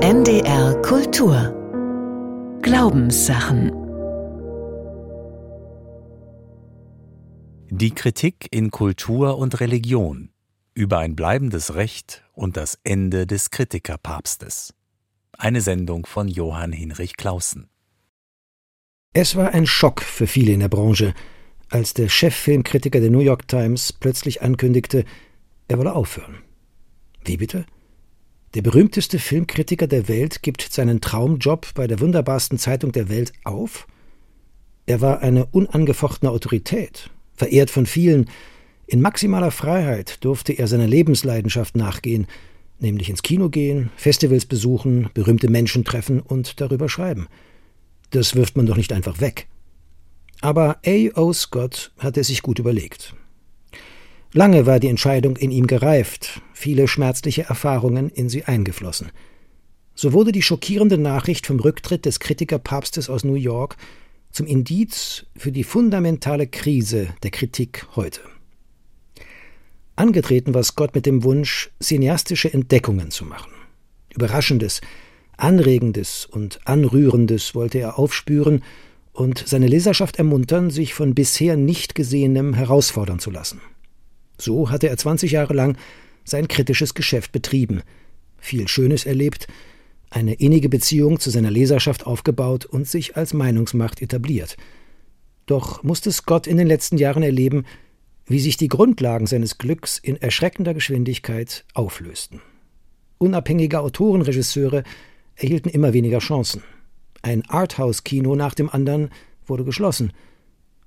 NDR Kultur Glaubenssachen Die Kritik in Kultur und Religion über ein bleibendes Recht und das Ende des Kritikerpapstes. Eine Sendung von Johann Hinrich Clausen. Es war ein Schock für viele in der Branche, als der Cheffilmkritiker der New York Times plötzlich ankündigte, er wolle aufhören. Wie bitte? Der berühmteste Filmkritiker der Welt gibt seinen Traumjob bei der wunderbarsten Zeitung der Welt auf? Er war eine unangefochtene Autorität, verehrt von vielen. In maximaler Freiheit durfte er seiner Lebensleidenschaft nachgehen, nämlich ins Kino gehen, Festivals besuchen, berühmte Menschen treffen und darüber schreiben. Das wirft man doch nicht einfach weg. Aber A.O. Scott hatte es sich gut überlegt. Lange war die Entscheidung in ihm gereift, viele schmerzliche Erfahrungen in sie eingeflossen. So wurde die schockierende Nachricht vom Rücktritt des Kritikerpapstes aus New York zum Indiz für die fundamentale Krise der Kritik heute. Angetreten war Scott mit dem Wunsch, cineastische Entdeckungen zu machen. Überraschendes, Anregendes und Anrührendes wollte er aufspüren und seine Leserschaft ermuntern, sich von bisher nicht Gesehenem herausfordern zu lassen. So hatte er 20 Jahre lang sein kritisches Geschäft betrieben, viel Schönes erlebt, eine innige Beziehung zu seiner Leserschaft aufgebaut und sich als Meinungsmacht etabliert. Doch musste Scott in den letzten Jahren erleben, wie sich die Grundlagen seines Glücks in erschreckender Geschwindigkeit auflösten. Unabhängige Autorenregisseure erhielten immer weniger Chancen. Ein Arthouse-Kino nach dem anderen wurde geschlossen.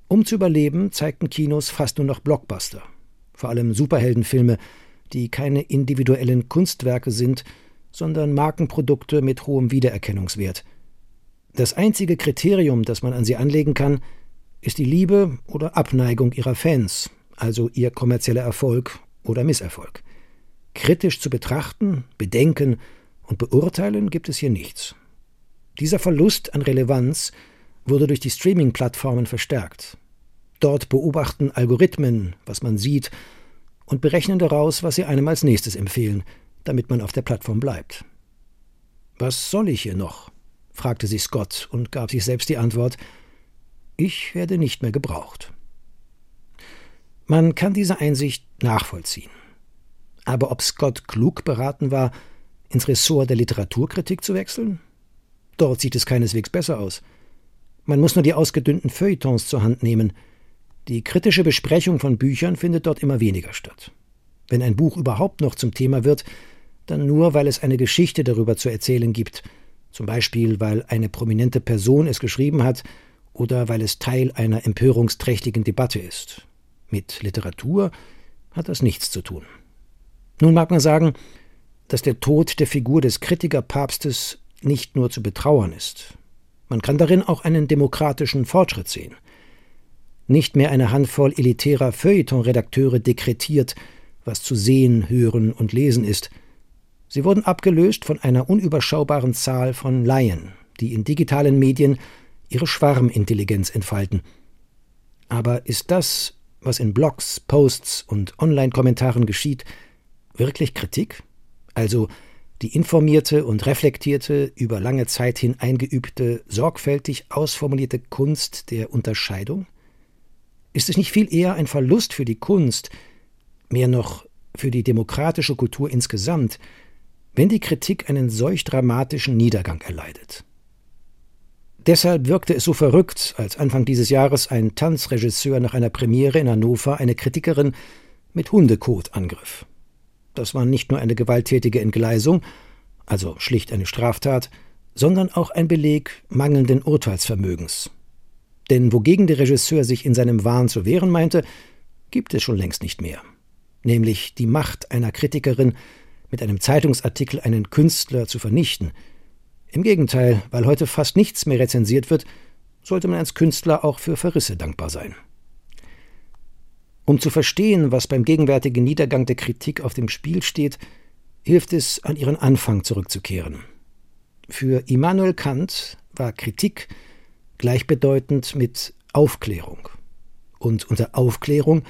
Um zu überleben, zeigten Kinos fast nur noch Blockbuster vor allem Superheldenfilme, die keine individuellen Kunstwerke sind, sondern Markenprodukte mit hohem Wiedererkennungswert. Das einzige Kriterium, das man an sie anlegen kann, ist die Liebe oder Abneigung ihrer Fans, also ihr kommerzieller Erfolg oder Misserfolg. Kritisch zu betrachten, bedenken und beurteilen gibt es hier nichts. Dieser Verlust an Relevanz wurde durch die Streaming-Plattformen verstärkt. Dort beobachten Algorithmen, was man sieht, und berechnen daraus, was sie einem als nächstes empfehlen, damit man auf der Plattform bleibt. Was soll ich hier noch? fragte sich Scott und gab sich selbst die Antwort Ich werde nicht mehr gebraucht. Man kann diese Einsicht nachvollziehen. Aber ob Scott klug beraten war, ins Ressort der Literaturkritik zu wechseln? Dort sieht es keineswegs besser aus. Man muss nur die ausgedünnten Feuilletons zur Hand nehmen – die kritische Besprechung von Büchern findet dort immer weniger statt. Wenn ein Buch überhaupt noch zum Thema wird, dann nur, weil es eine Geschichte darüber zu erzählen gibt, zum Beispiel weil eine prominente Person es geschrieben hat oder weil es Teil einer empörungsträchtigen Debatte ist. Mit Literatur hat das nichts zu tun. Nun mag man sagen, dass der Tod der Figur des Kritikerpapstes nicht nur zu betrauern ist. Man kann darin auch einen demokratischen Fortschritt sehen – nicht mehr eine Handvoll elitärer Feuilleton-Redakteure dekretiert, was zu sehen, hören und lesen ist. Sie wurden abgelöst von einer unüberschaubaren Zahl von Laien, die in digitalen Medien ihre Schwarmintelligenz entfalten. Aber ist das, was in Blogs, Posts und Online-Kommentaren geschieht, wirklich Kritik? Also die informierte und reflektierte, über lange Zeit hin eingeübte, sorgfältig ausformulierte Kunst der Unterscheidung? Ist es nicht viel eher ein Verlust für die Kunst, mehr noch für die demokratische Kultur insgesamt, wenn die Kritik einen solch dramatischen Niedergang erleidet? Deshalb wirkte es so verrückt, als Anfang dieses Jahres ein Tanzregisseur nach einer Premiere in Hannover eine Kritikerin mit Hundekot angriff. Das war nicht nur eine gewalttätige Entgleisung, also schlicht eine Straftat, sondern auch ein Beleg mangelnden Urteilsvermögens, denn wogegen der Regisseur sich in seinem Wahn zu wehren meinte, gibt es schon längst nicht mehr. Nämlich die Macht einer Kritikerin, mit einem Zeitungsartikel einen Künstler zu vernichten. Im Gegenteil, weil heute fast nichts mehr rezensiert wird, sollte man als Künstler auch für Verrisse dankbar sein. Um zu verstehen, was beim gegenwärtigen Niedergang der Kritik auf dem Spiel steht, hilft es, an ihren Anfang zurückzukehren. Für Immanuel Kant war Kritik gleichbedeutend mit Aufklärung. Und unter Aufklärung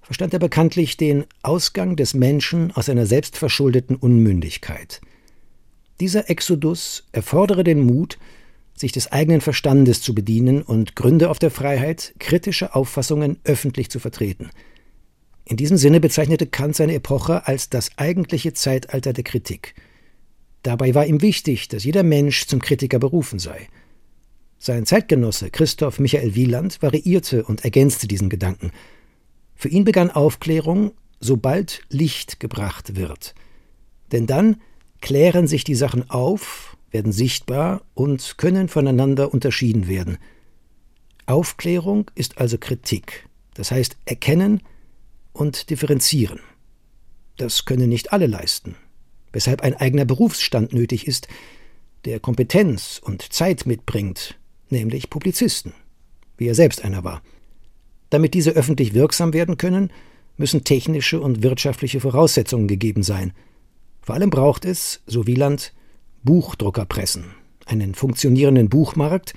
verstand er bekanntlich den Ausgang des Menschen aus einer selbstverschuldeten Unmündigkeit. Dieser Exodus erfordere den Mut, sich des eigenen Verstandes zu bedienen und gründe auf der Freiheit, kritische Auffassungen öffentlich zu vertreten. In diesem Sinne bezeichnete Kant seine Epoche als das eigentliche Zeitalter der Kritik. Dabei war ihm wichtig, dass jeder Mensch zum Kritiker berufen sei. Sein Zeitgenosse Christoph Michael Wieland variierte und ergänzte diesen Gedanken. Für ihn begann Aufklärung, sobald Licht gebracht wird. Denn dann klären sich die Sachen auf, werden sichtbar und können voneinander unterschieden werden. Aufklärung ist also Kritik, das heißt erkennen und differenzieren. Das können nicht alle leisten, weshalb ein eigener Berufsstand nötig ist, der Kompetenz und Zeit mitbringt, nämlich Publizisten, wie er selbst einer war. Damit diese öffentlich wirksam werden können, müssen technische und wirtschaftliche Voraussetzungen gegeben sein – vor allem braucht es, so Wieland, Buchdruckerpressen, einen funktionierenden Buchmarkt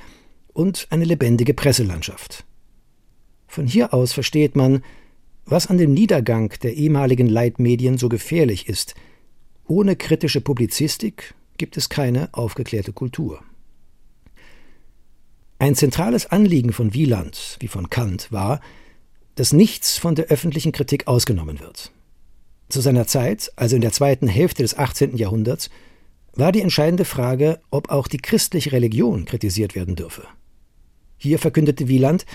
und eine lebendige Presselandschaft. Von hier aus versteht man, was an dem Niedergang der ehemaligen Leitmedien so gefährlich ist. Ohne kritische Publizistik gibt es keine aufgeklärte Kultur. Ein zentrales Anliegen von Wieland wie von Kant war, dass nichts von der öffentlichen Kritik ausgenommen wird. Zu seiner Zeit, also in der zweiten Hälfte des 18. Jahrhunderts, war die entscheidende Frage, ob auch die christliche Religion kritisiert werden dürfe. Hier verkündete Wieland,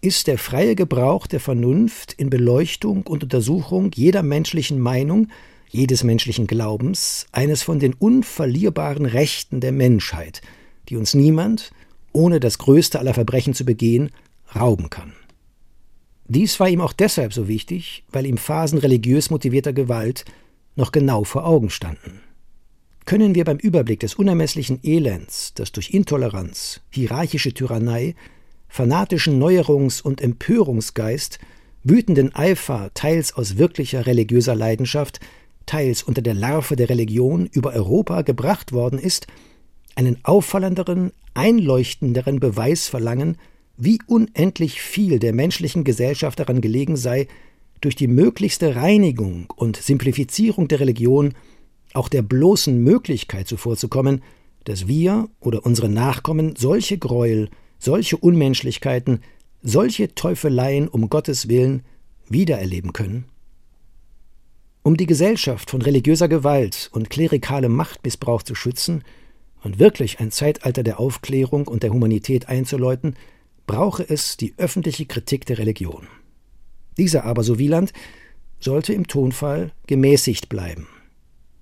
ist der freie Gebrauch der Vernunft in Beleuchtung und Untersuchung jeder menschlichen Meinung, jedes menschlichen Glaubens, eines von den unverlierbaren Rechten der Menschheit, die uns niemand, ohne das größte aller Verbrechen zu begehen, rauben kann. Dies war ihm auch deshalb so wichtig, weil ihm Phasen religiös motivierter Gewalt noch genau vor Augen standen. Können wir beim Überblick des unermesslichen Elends, das durch Intoleranz, hierarchische Tyrannei, fanatischen Neuerungs- und Empörungsgeist, wütenden Eifer teils aus wirklicher religiöser Leidenschaft, teils unter der Larve der Religion über Europa gebracht worden ist, einen auffallenderen, einleuchtenderen Beweis verlangen, wie unendlich viel der menschlichen Gesellschaft daran gelegen sei, durch die möglichste Reinigung und Simplifizierung der Religion auch der bloßen Möglichkeit zuvorzukommen, dass wir oder unsere Nachkommen solche Gräuel, solche Unmenschlichkeiten, solche Teufeleien um Gottes willen wiedererleben können? Um die Gesellschaft von religiöser Gewalt und klerikalem Machtmissbrauch zu schützen und wirklich ein Zeitalter der Aufklärung und der Humanität einzuläuten, brauche es die öffentliche Kritik der Religion. Dieser aber, so Wieland, sollte im Tonfall gemäßigt bleiben.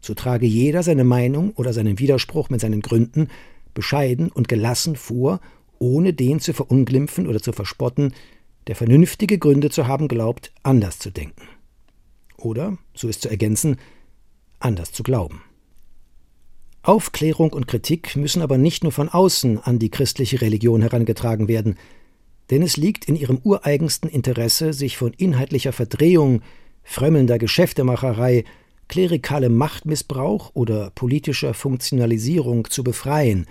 So trage jeder seine Meinung oder seinen Widerspruch mit seinen Gründen bescheiden und gelassen vor, ohne den zu verunglimpfen oder zu verspotten, der vernünftige Gründe zu haben glaubt, anders zu denken. Oder, so ist zu ergänzen, anders zu glauben. Aufklärung und Kritik müssen aber nicht nur von außen an die christliche Religion herangetragen werden, denn es liegt in ihrem ureigensten Interesse, sich von inhaltlicher Verdrehung, frömmelnder Geschäftemacherei, klerikalem Machtmissbrauch oder politischer Funktionalisierung zu befreien,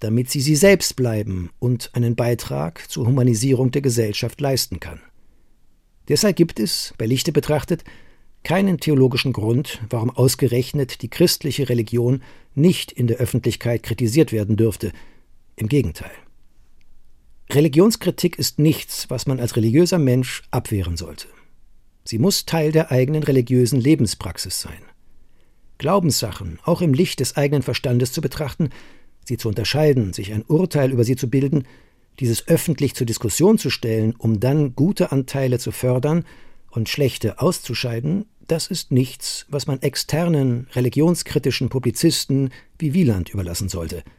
damit sie sie selbst bleiben und einen Beitrag zur Humanisierung der Gesellschaft leisten kann. Deshalb gibt es, bei Lichte betrachtet, keinen theologischen Grund, warum ausgerechnet die christliche Religion nicht in der Öffentlichkeit kritisiert werden dürfte. Im Gegenteil. Religionskritik ist nichts, was man als religiöser Mensch abwehren sollte. Sie muss Teil der eigenen religiösen Lebenspraxis sein. Glaubenssachen, auch im Licht des eigenen Verstandes zu betrachten, sie zu unterscheiden, sich ein Urteil über sie zu bilden, dieses öffentlich zur Diskussion zu stellen, um dann gute Anteile zu fördern und schlechte auszuscheiden, das ist nichts, was man externen, religionskritischen Publizisten wie Wieland überlassen sollte –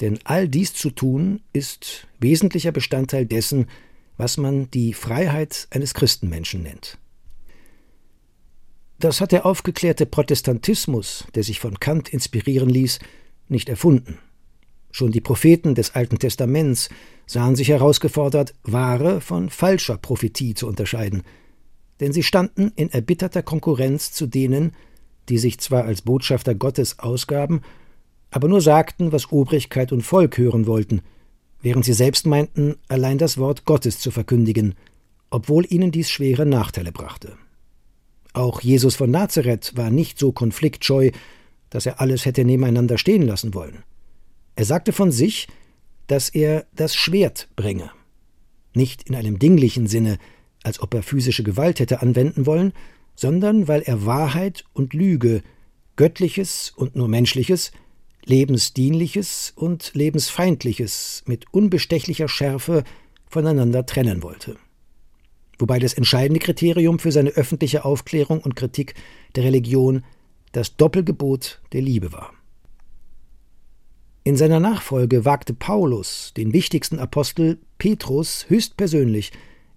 denn all dies zu tun ist wesentlicher Bestandteil dessen, was man die Freiheit eines Christenmenschen nennt. Das hat der aufgeklärte Protestantismus, der sich von Kant inspirieren ließ, nicht erfunden. Schon die Propheten des Alten Testaments sahen sich herausgefordert, wahre von falscher Prophetie zu unterscheiden, denn sie standen in erbitterter Konkurrenz zu denen, die sich zwar als Botschafter Gottes ausgaben, aber nur sagten, was Obrigkeit und Volk hören wollten, während sie selbst meinten, allein das Wort Gottes zu verkündigen, obwohl ihnen dies schwere Nachteile brachte. Auch Jesus von Nazareth war nicht so konfliktscheu, dass er alles hätte nebeneinander stehen lassen wollen. Er sagte von sich, dass er das Schwert bringe. Nicht in einem dinglichen Sinne, als ob er physische Gewalt hätte anwenden wollen, sondern weil er Wahrheit und Lüge, Göttliches und nur Menschliches, Lebensdienliches und Lebensfeindliches mit unbestechlicher Schärfe voneinander trennen wollte. Wobei das entscheidende Kriterium für seine öffentliche Aufklärung und Kritik der Religion das Doppelgebot der Liebe war. In seiner Nachfolge wagte Paulus, den wichtigsten Apostel Petrus, höchstpersönlich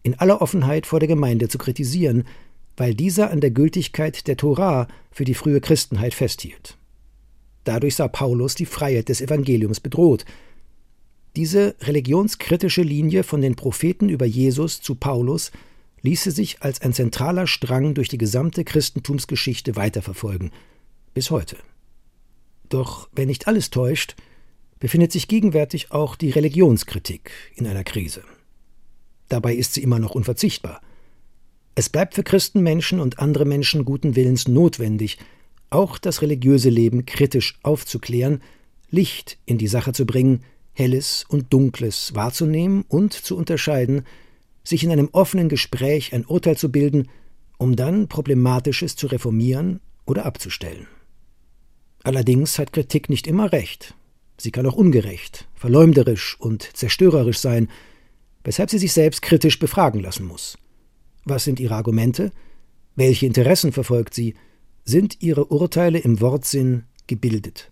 in aller Offenheit vor der Gemeinde zu kritisieren, weil dieser an der Gültigkeit der Torah für die frühe Christenheit festhielt. Dadurch sah Paulus die Freiheit des Evangeliums bedroht. Diese religionskritische Linie von den Propheten über Jesus zu Paulus ließe sich als ein zentraler Strang durch die gesamte Christentumsgeschichte weiterverfolgen, bis heute. Doch wenn nicht alles täuscht, befindet sich gegenwärtig auch die Religionskritik in einer Krise. Dabei ist sie immer noch unverzichtbar. Es bleibt für Christenmenschen und andere Menschen guten Willens notwendig, auch das religiöse Leben kritisch aufzuklären, Licht in die Sache zu bringen, Helles und Dunkles wahrzunehmen und zu unterscheiden, sich in einem offenen Gespräch ein Urteil zu bilden, um dann Problematisches zu reformieren oder abzustellen. Allerdings hat Kritik nicht immer recht. Sie kann auch ungerecht, verleumderisch und zerstörerisch sein, weshalb sie sich selbst kritisch befragen lassen muss. Was sind ihre Argumente? Welche Interessen verfolgt sie? Sind ihre Urteile im Wortsinn gebildet?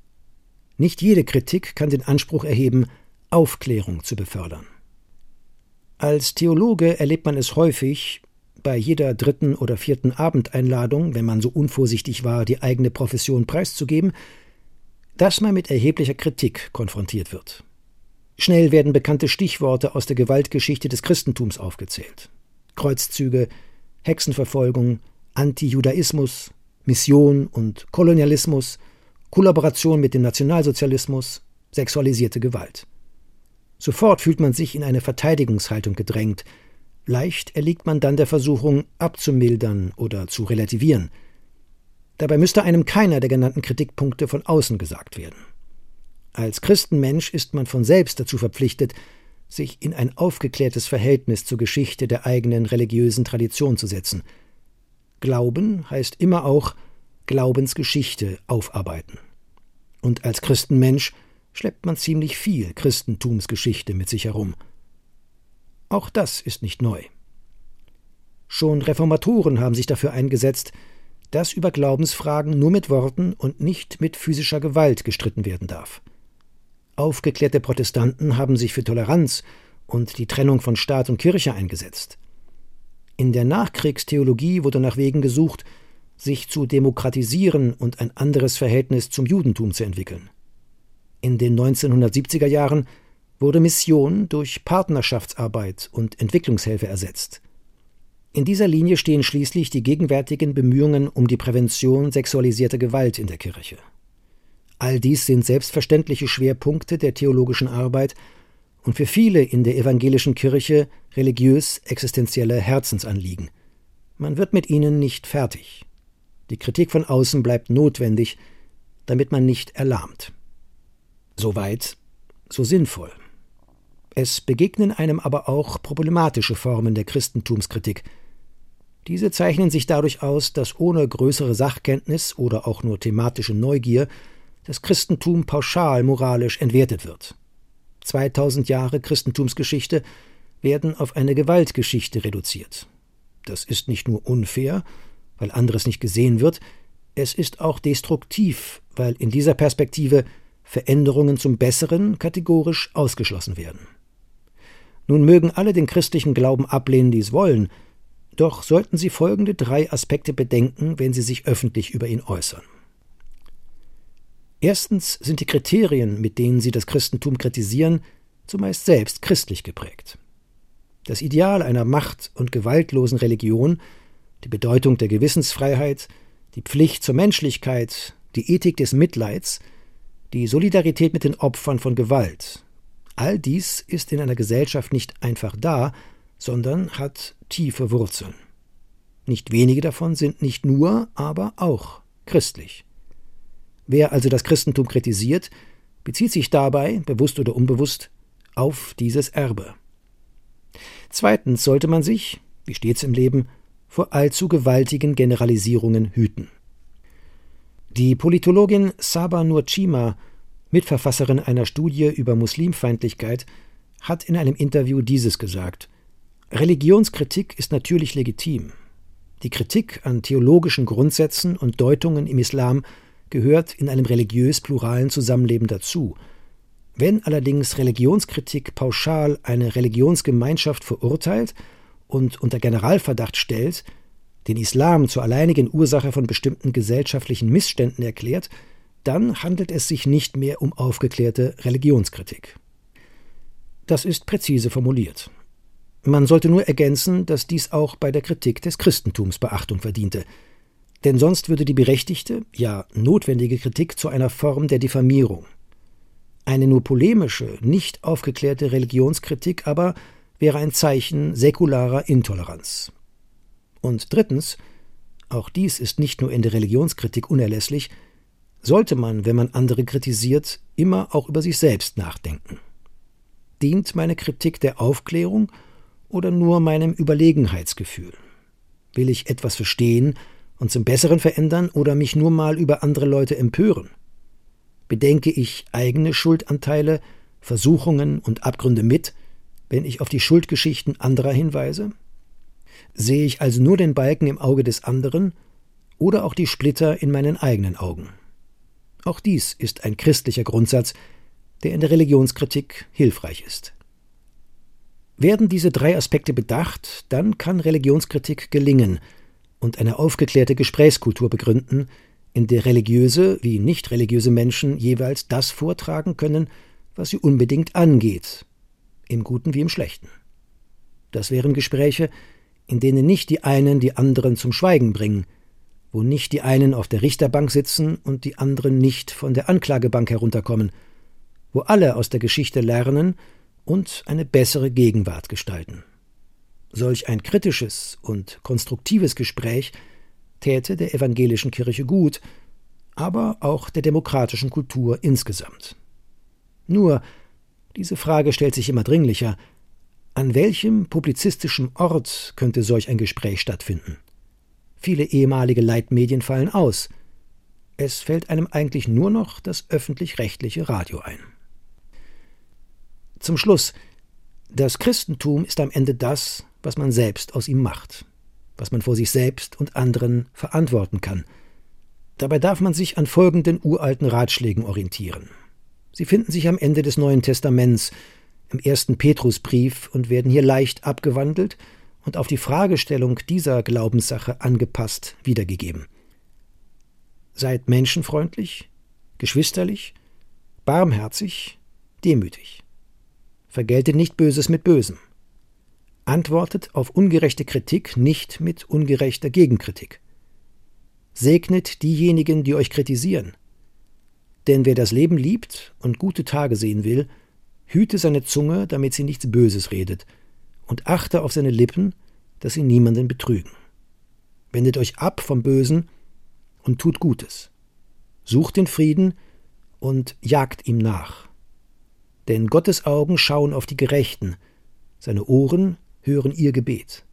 Nicht jede Kritik kann den Anspruch erheben, Aufklärung zu befördern. Als Theologe erlebt man es häufig, bei jeder dritten oder vierten Abendeinladung, wenn man so unvorsichtig war, die eigene Profession preiszugeben, dass man mit erheblicher Kritik konfrontiert wird. Schnell werden bekannte Stichworte aus der Gewaltgeschichte des Christentums aufgezählt. Kreuzzüge, Hexenverfolgung, Antijudaismus, Mission und Kolonialismus, Kollaboration mit dem Nationalsozialismus, sexualisierte Gewalt. Sofort fühlt man sich in eine Verteidigungshaltung gedrängt. Leicht erliegt man dann der Versuchung, abzumildern oder zu relativieren. Dabei müsste einem keiner der genannten Kritikpunkte von außen gesagt werden. Als Christenmensch ist man von selbst dazu verpflichtet, sich in ein aufgeklärtes Verhältnis zur Geschichte der eigenen religiösen Tradition zu setzen. Glauben heißt immer auch Glaubensgeschichte aufarbeiten. Und als Christenmensch schleppt man ziemlich viel Christentumsgeschichte mit sich herum. Auch das ist nicht neu. Schon Reformatoren haben sich dafür eingesetzt, dass über Glaubensfragen nur mit Worten und nicht mit physischer Gewalt gestritten werden darf. Aufgeklärte Protestanten haben sich für Toleranz und die Trennung von Staat und Kirche eingesetzt. In der Nachkriegstheologie wurde nach Wegen gesucht, sich zu demokratisieren und ein anderes Verhältnis zum Judentum zu entwickeln. In den 1970er Jahren wurde Mission durch Partnerschaftsarbeit und Entwicklungshilfe ersetzt. In dieser Linie stehen schließlich die gegenwärtigen Bemühungen um die Prävention sexualisierter Gewalt in der Kirche. All dies sind selbstverständliche Schwerpunkte der theologischen Arbeit und für viele in der evangelischen Kirche religiös existenzielle Herzensanliegen. Man wird mit ihnen nicht fertig. Die Kritik von außen bleibt notwendig, damit man nicht erlahmt. So weit, so sinnvoll. Es begegnen einem aber auch problematische Formen der Christentumskritik. Diese zeichnen sich dadurch aus, dass ohne größere Sachkenntnis oder auch nur thematische Neugier das Christentum pauschal moralisch entwertet wird. 2000 Jahre Christentumsgeschichte werden auf eine Gewaltgeschichte reduziert. Das ist nicht nur unfair, weil anderes nicht gesehen wird, es ist auch destruktiv, weil in dieser Perspektive Veränderungen zum Besseren kategorisch ausgeschlossen werden. Nun mögen alle den christlichen Glauben ablehnen, die es wollen, doch sollten sie folgende drei Aspekte bedenken, wenn sie sich öffentlich über ihn äußern. Erstens sind die Kriterien, mit denen sie das Christentum kritisieren, zumeist selbst christlich geprägt. Das Ideal einer macht- und gewaltlosen Religion, die Bedeutung der Gewissensfreiheit, die Pflicht zur Menschlichkeit, die Ethik des Mitleids – die Solidarität mit den Opfern von Gewalt. All dies ist in einer Gesellschaft nicht einfach da, sondern hat tiefe Wurzeln. Nicht wenige davon sind nicht nur, aber auch christlich. Wer also das Christentum kritisiert, bezieht sich dabei, bewusst oder unbewusst, auf dieses Erbe. Zweitens sollte man sich, wie stets im Leben, vor allzu gewaltigen Generalisierungen hüten. Die Politologin Saba Nurchima, Mitverfasserin einer Studie über Muslimfeindlichkeit, hat in einem Interview dieses gesagt Religionskritik ist natürlich legitim. Die Kritik an theologischen Grundsätzen und Deutungen im Islam gehört in einem religiös pluralen Zusammenleben dazu. Wenn allerdings Religionskritik pauschal eine Religionsgemeinschaft verurteilt und unter Generalverdacht stellt, den Islam zur alleinigen Ursache von bestimmten gesellschaftlichen Missständen erklärt, dann handelt es sich nicht mehr um aufgeklärte Religionskritik. Das ist präzise formuliert. Man sollte nur ergänzen, dass dies auch bei der Kritik des Christentums Beachtung verdiente, denn sonst würde die berechtigte, ja notwendige Kritik zu einer Form der Diffamierung. Eine nur polemische, nicht aufgeklärte Religionskritik aber wäre ein Zeichen säkularer Intoleranz. Und drittens, auch dies ist nicht nur in der Religionskritik unerlässlich, sollte man, wenn man andere kritisiert, immer auch über sich selbst nachdenken. Dient meine Kritik der Aufklärung oder nur meinem Überlegenheitsgefühl? Will ich etwas verstehen und zum Besseren verändern oder mich nur mal über andere Leute empören? Bedenke ich eigene Schuldanteile, Versuchungen und Abgründe mit, wenn ich auf die Schuldgeschichten anderer hinweise? Sehe ich also nur den Balken im Auge des anderen oder auch die Splitter in meinen eigenen Augen? Auch dies ist ein christlicher Grundsatz, der in der Religionskritik hilfreich ist. Werden diese drei Aspekte bedacht, dann kann Religionskritik gelingen und eine aufgeklärte Gesprächskultur begründen, in der religiöse wie nicht religiöse Menschen jeweils das vortragen können, was sie unbedingt angeht, im Guten wie im Schlechten. Das wären Gespräche, in denen nicht die einen die anderen zum Schweigen bringen, wo nicht die einen auf der Richterbank sitzen und die anderen nicht von der Anklagebank herunterkommen, wo alle aus der Geschichte lernen und eine bessere Gegenwart gestalten. Solch ein kritisches und konstruktives Gespräch täte der evangelischen Kirche gut, aber auch der demokratischen Kultur insgesamt. Nur, diese Frage stellt sich immer dringlicher, an welchem publizistischen Ort könnte solch ein Gespräch stattfinden? Viele ehemalige Leitmedien fallen aus. Es fällt einem eigentlich nur noch das öffentlich-rechtliche Radio ein. Zum Schluss. Das Christentum ist am Ende das, was man selbst aus ihm macht, was man vor sich selbst und anderen verantworten kann. Dabei darf man sich an folgenden uralten Ratschlägen orientieren. Sie finden sich am Ende des Neuen Testaments, im ersten Petrusbrief und werden hier leicht abgewandelt und auf die Fragestellung dieser Glaubenssache angepasst wiedergegeben. Seid menschenfreundlich, geschwisterlich, barmherzig, demütig. Vergeltet nicht Böses mit Bösem. Antwortet auf ungerechte Kritik nicht mit ungerechter Gegenkritik. Segnet diejenigen, die euch kritisieren. Denn wer das Leben liebt und gute Tage sehen will, hüte seine Zunge, damit sie nichts Böses redet, und achte auf seine Lippen, dass sie niemanden betrügen. Wendet euch ab vom Bösen und tut Gutes. Sucht den Frieden und jagt ihm nach. Denn Gottes Augen schauen auf die Gerechten, seine Ohren hören ihr Gebet.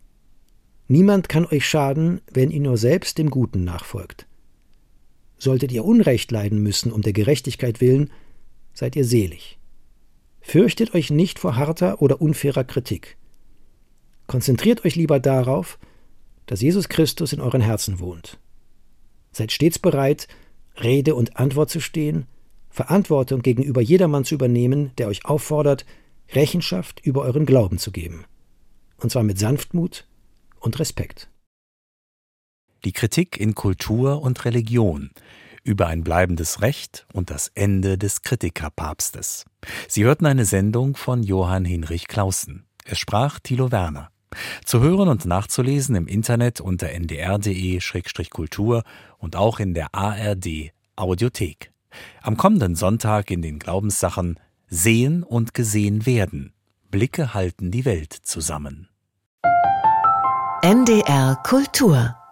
Niemand kann euch schaden, wenn ihr nur selbst dem Guten nachfolgt. Solltet ihr Unrecht leiden müssen um der Gerechtigkeit willen, seid ihr selig. Fürchtet euch nicht vor harter oder unfairer Kritik. Konzentriert euch lieber darauf, dass Jesus Christus in euren Herzen wohnt. Seid stets bereit, Rede und Antwort zu stehen, Verantwortung gegenüber jedermann zu übernehmen, der euch auffordert, Rechenschaft über euren Glauben zu geben. Und zwar mit Sanftmut und Respekt. Die Kritik in Kultur und Religion über ein bleibendes Recht und das Ende des Kritikerpapstes. Sie hörten eine Sendung von Johann Hinrich Clausen. Es sprach Thilo Werner. Zu hören und nachzulesen im Internet unter ndr.de-kultur und auch in der ARD Audiothek. Am kommenden Sonntag in den Glaubenssachen Sehen und gesehen werden. Blicke halten die Welt zusammen. NDR Kultur